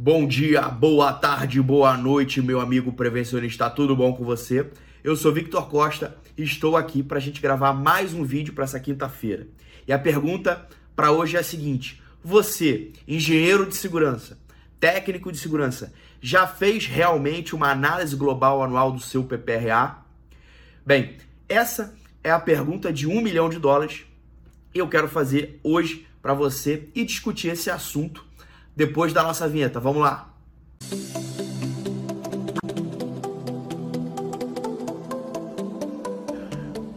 Bom dia, boa tarde, boa noite, meu amigo prevencionista, tudo bom com você? Eu sou Victor Costa e estou aqui para a gente gravar mais um vídeo para essa quinta-feira. E a pergunta para hoje é a seguinte: você, engenheiro de segurança, técnico de segurança, já fez realmente uma análise global anual do seu PPRA? Bem, essa é a pergunta de um milhão de dólares. Eu quero fazer hoje para você e discutir esse assunto depois da nossa vinheta. Vamos lá.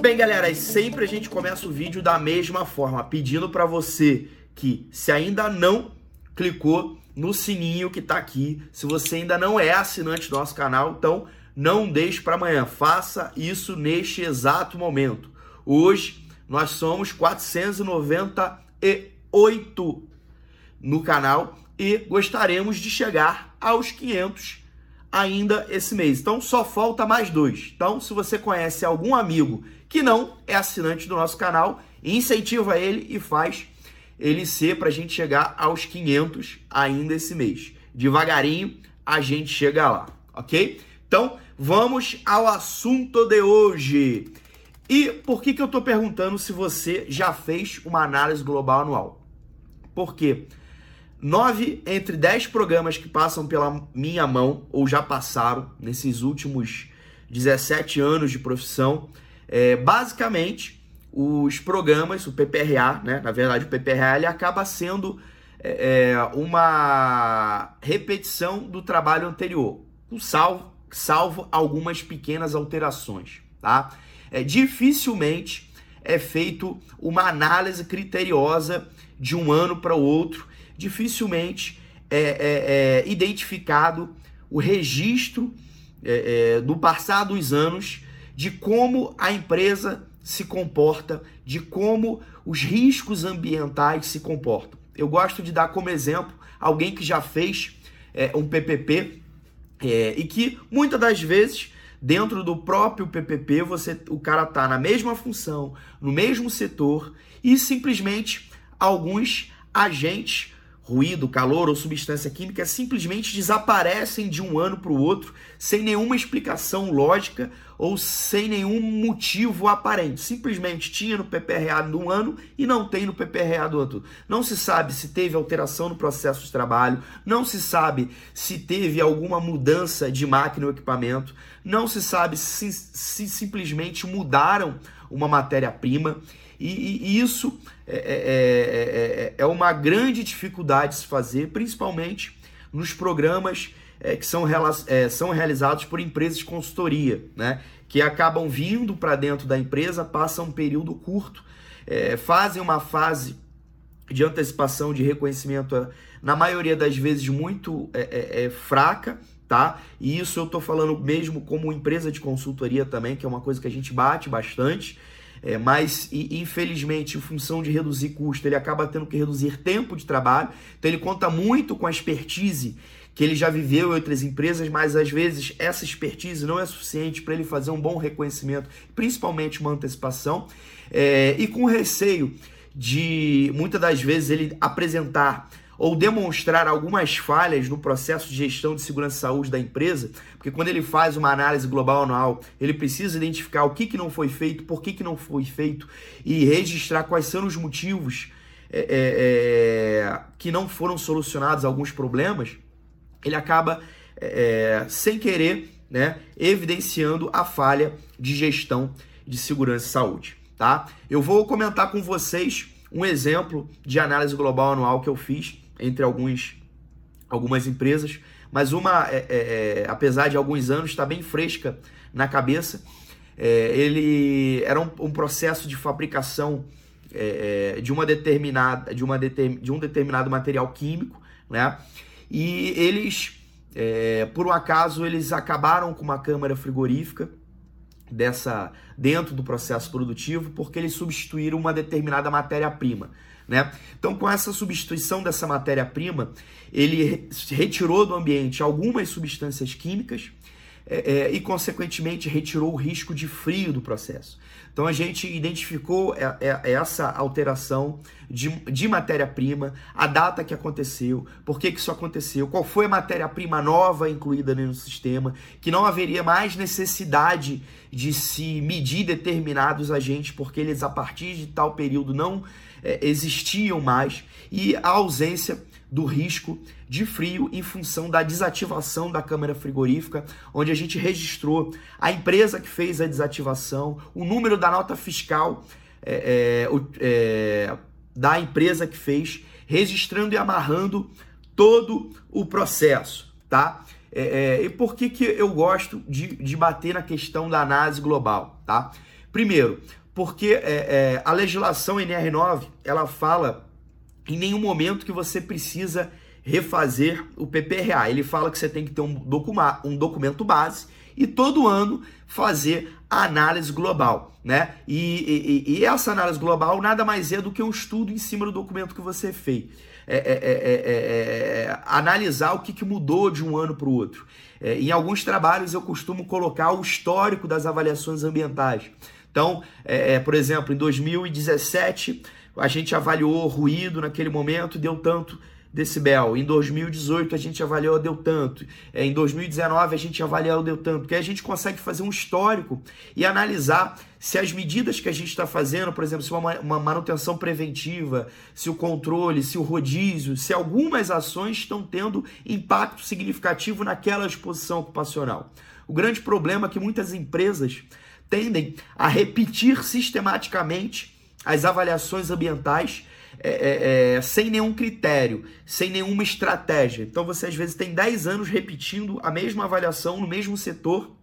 Bem, galera, sempre a gente começa o vídeo da mesma forma, pedindo para você que se ainda não clicou no sininho que está aqui, se você ainda não é assinante do nosso canal, então não deixe para amanhã, faça isso neste exato momento. Hoje nós somos 498 no canal e gostaríamos de chegar aos 500 ainda esse mês. Então só falta mais dois. Então, se você conhece algum amigo que não é assinante do nosso canal, incentiva ele e faz ele ser para a gente chegar aos 500 ainda esse mês. Devagarinho a gente chega lá, ok? Então vamos ao assunto de hoje. E por que, que eu estou perguntando se você já fez uma análise global anual? Porque nove entre dez programas que passam pela minha mão ou já passaram nesses últimos 17 anos de profissão, é, basicamente os programas, o PPRA, né? Na verdade, o PPRA ele acaba sendo é, é, uma repetição do trabalho anterior, salvo, salvo algumas pequenas alterações, tá? É, dificilmente é feito uma análise criteriosa de um ano para o outro, dificilmente é, é, é identificado o registro é, é, do passar dos anos de como a empresa se comporta, de como os riscos ambientais se comportam. Eu gosto de dar como exemplo alguém que já fez é, um PPP é, e que muitas das vezes dentro do próprio PPP você o cara tá na mesma função, no mesmo setor e simplesmente alguns agentes ruído, calor ou substância química simplesmente desaparecem de um ano para o outro sem nenhuma explicação lógica ou sem nenhum motivo aparente. Simplesmente tinha no PPRA de um ano e não tem no PPRA do outro. Não se sabe se teve alteração no processo de trabalho, não se sabe se teve alguma mudança de máquina ou equipamento, não se sabe se, se simplesmente mudaram uma matéria-prima. E, e isso é, é, é, é, uma grande dificuldade de se fazer, principalmente nos programas que são, são realizados por empresas de consultoria, né? que acabam vindo para dentro da empresa, passam um período curto, fazem uma fase de antecipação de reconhecimento, na maioria das vezes, muito fraca, tá? E isso eu estou falando mesmo como empresa de consultoria também, que é uma coisa que a gente bate bastante. É, mas, infelizmente, em função de reduzir custo, ele acaba tendo que reduzir tempo de trabalho. Então, ele conta muito com a expertise que ele já viveu em outras empresas, mas às vezes essa expertise não é suficiente para ele fazer um bom reconhecimento, principalmente uma antecipação. É, e com receio de muitas das vezes ele apresentar ou demonstrar algumas falhas no processo de gestão de segurança e saúde da empresa, porque quando ele faz uma análise global anual, ele precisa identificar o que, que não foi feito, por que, que não foi feito e registrar quais são os motivos é, é, é que não foram solucionados alguns problemas, ele acaba é, sem querer né, evidenciando a falha de gestão de segurança e saúde. Tá? Eu vou comentar com vocês um exemplo de análise global anual que eu fiz entre alguns, algumas empresas, mas uma, é, é, é, apesar de alguns anos, está bem fresca na cabeça. É, ele era um, um, processo de fabricação é, de uma determinada, de, uma determin, de um determinado material químico, né? E eles, por um acaso, eles acabaram com uma câmara frigorífica dessa dentro do processo produtivo porque eles substituíram uma determinada matéria-prima. Né? Então, com essa substituição dessa matéria-prima, ele retirou do ambiente algumas substâncias químicas, é, é, e, consequentemente, retirou o risco de frio do processo. Então, a gente identificou é, é, essa alteração de, de matéria-prima, a data que aconteceu, por que, que isso aconteceu, qual foi a matéria-prima nova incluída no sistema, que não haveria mais necessidade de se medir determinados agentes, porque eles, a partir de tal período, não é, existiam mais, e a ausência do risco de frio em função da desativação da câmara frigorífica, onde a gente registrou a empresa que fez a desativação, o número da nota fiscal é, é, é, da empresa que fez, registrando e amarrando todo o processo, tá? É, é, e por que, que eu gosto de, de bater na questão da análise global, tá? Primeiro, porque é, a legislação NR9 ela fala em nenhum momento que você precisa refazer o PPRA. Ele fala que você tem que ter um, documa, um documento base e todo ano fazer a análise global, né? E, e, e, essa análise global nada mais é do que um estudo em cima do documento que você fez. É, é, é, é analisar o que, que, mudou de um ano para o outro. em alguns trabalhos eu costumo colocar o histórico das avaliações ambientais. Então, por exemplo, em 2017 a gente avaliou ruído naquele momento, deu tanto decibel. Em 2018 a gente avaliou, deu tanto. É, em 2019 a gente avaliou, deu tanto. Porque a gente consegue fazer um histórico e analisar se as medidas que a gente está fazendo, por exemplo, se uma, uma manutenção preventiva, se o controle, se o rodízio, se algumas ações estão tendo impacto significativo naquela exposição ocupacional. O grande problema é que muitas empresas tendem a repetir sistematicamente as avaliações ambientais é, é, é, sem nenhum critério, sem nenhuma estratégia. Então você às vezes tem 10 anos repetindo a mesma avaliação no mesmo setor,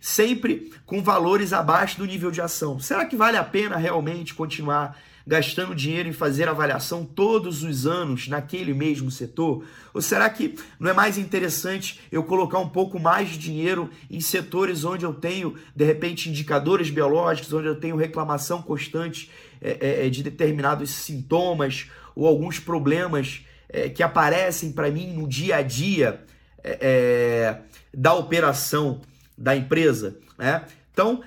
sempre com valores abaixo do nível de ação. Será que vale a pena realmente continuar gastando dinheiro em fazer avaliação todos os anos naquele mesmo setor? Ou será que não é mais interessante eu colocar um pouco mais de dinheiro em setores onde eu tenho, de repente, indicadores biológicos, onde eu tenho reclamação constante é, é, é de determinados sintomas ou alguns problemas é, que aparecem para mim no dia a dia é, é, da operação da empresa? Né? Então,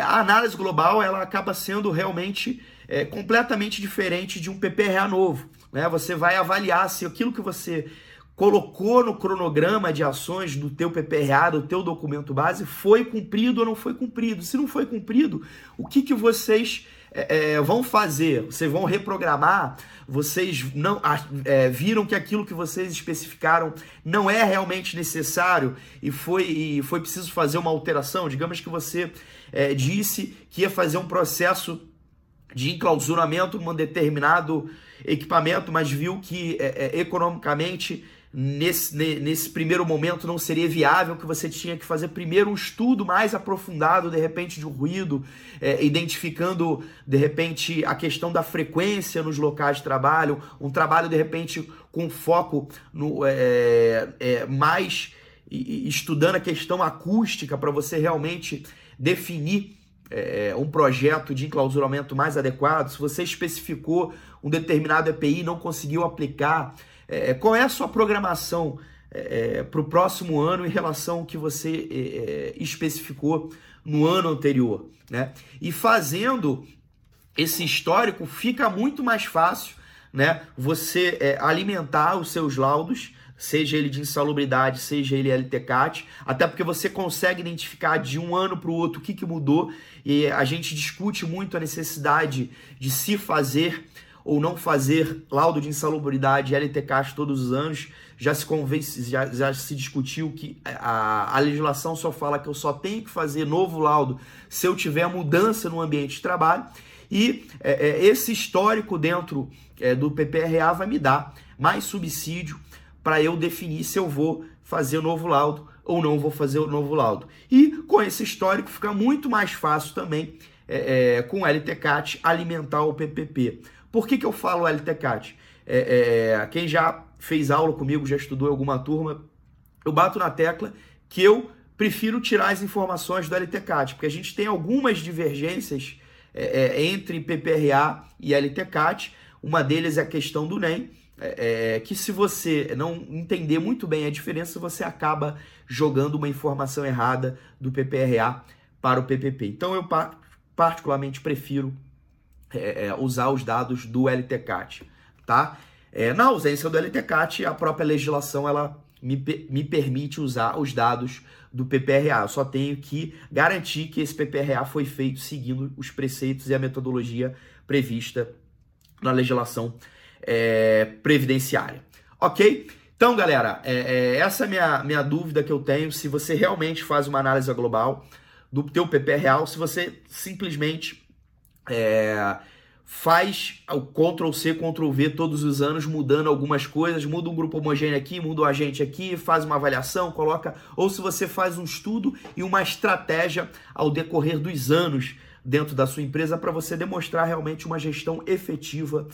a análise global ela acaba sendo realmente é, completamente diferente de um PPRA novo. Né? Você vai avaliar se aquilo que você colocou no cronograma de ações do teu PPRA, do teu documento base, foi cumprido ou não foi cumprido. Se não foi cumprido, o que, que vocês é, é vão fazer? Vocês vão reprogramar? Vocês não é, viram que aquilo que vocês especificaram não é realmente necessário e foi, e foi preciso fazer uma alteração? Digamos que você é, disse que ia fazer um processo de enclausuramento num determinado equipamento, mas viu que é, é, economicamente nesse, nesse primeiro momento não seria viável, que você tinha que fazer primeiro um estudo mais aprofundado, de repente, de um ruído, é, identificando, de repente, a questão da frequência nos locais de trabalho, um trabalho, de repente, com foco no, é, é, mais estudando a questão acústica para você realmente definir é, um projeto de enclausuramento mais adequado, se você especificou um determinado EPI e não conseguiu aplicar, é, qual é a sua programação é, para o próximo ano em relação ao que você é, é, especificou no ano anterior. Né? E fazendo esse histórico, fica muito mais fácil né, você é, alimentar os seus laudos seja ele de insalubridade, seja ele LTCAT, até porque você consegue identificar de um ano para o outro o que, que mudou e a gente discute muito a necessidade de se fazer ou não fazer laudo de insalubridade LTCAT todos os anos. Já se convence, já, já se discutiu que a, a legislação só fala que eu só tenho que fazer novo laudo se eu tiver mudança no ambiente de trabalho. E é, é, esse histórico dentro é, do PPRA vai me dar mais subsídio para eu definir se eu vou fazer o novo laudo ou não vou fazer o novo laudo. E com esse histórico fica muito mais fácil também é, é, com o LTCAT alimentar o PPP. Por que, que eu falo LTCAT? É, é, quem já fez aula comigo, já estudou em alguma turma, eu bato na tecla que eu prefiro tirar as informações do LTCAT, porque a gente tem algumas divergências é, é, entre PPRA e LTCAT. Uma deles é a questão do NEM, é, é, que se você não entender muito bem a diferença, você acaba jogando uma informação errada do PPRA para o PPP. Então eu particularmente prefiro é, é, usar os dados do LTCAT, tá? É, na ausência do LTCAT, a própria legislação ela me, me permite usar os dados do PPRA. Eu só tenho que garantir que esse PPRA foi feito seguindo os preceitos e a metodologia prevista na legislação é, previdenciária. Ok? Então, galera, é, é, essa é a minha, minha dúvida que eu tenho. Se você realmente faz uma análise global do teu PPRA, ou se você simplesmente é, faz o Ctrl C, Ctrl V todos os anos, mudando algumas coisas, muda um grupo homogêneo aqui, muda um agente aqui, faz uma avaliação, coloca, ou se você faz um estudo e uma estratégia ao decorrer dos anos dentro da sua empresa para você demonstrar realmente uma gestão efetiva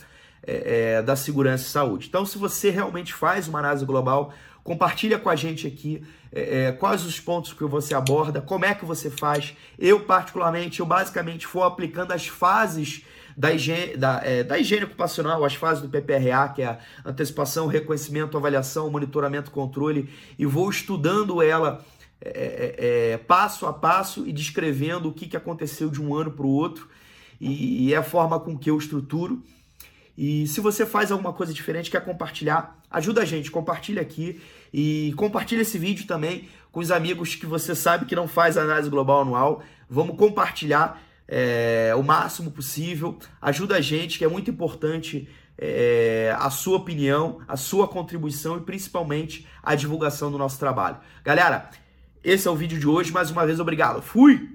é, é, da segurança e saúde. Então, se você realmente faz uma análise global, compartilha com a gente aqui é, é, quais os pontos que você aborda, como é que você faz. Eu, particularmente, eu basicamente vou aplicando as fases da higiene, da, é, da higiene ocupacional, as fases do PPRA, que é a antecipação, reconhecimento, avaliação, monitoramento, controle, e vou estudando ela é, é, passo a passo e descrevendo o que, que aconteceu de um ano para o outro, e, e é a forma com que eu estruturo. E se você faz alguma coisa diferente, quer compartilhar, ajuda a gente, compartilha aqui e compartilha esse vídeo também com os amigos que você sabe que não faz análise global anual. Vamos compartilhar é, o máximo possível. Ajuda a gente, que é muito importante é, a sua opinião, a sua contribuição e principalmente a divulgação do nosso trabalho. Galera, esse é o vídeo de hoje. Mais uma vez, obrigado. Fui!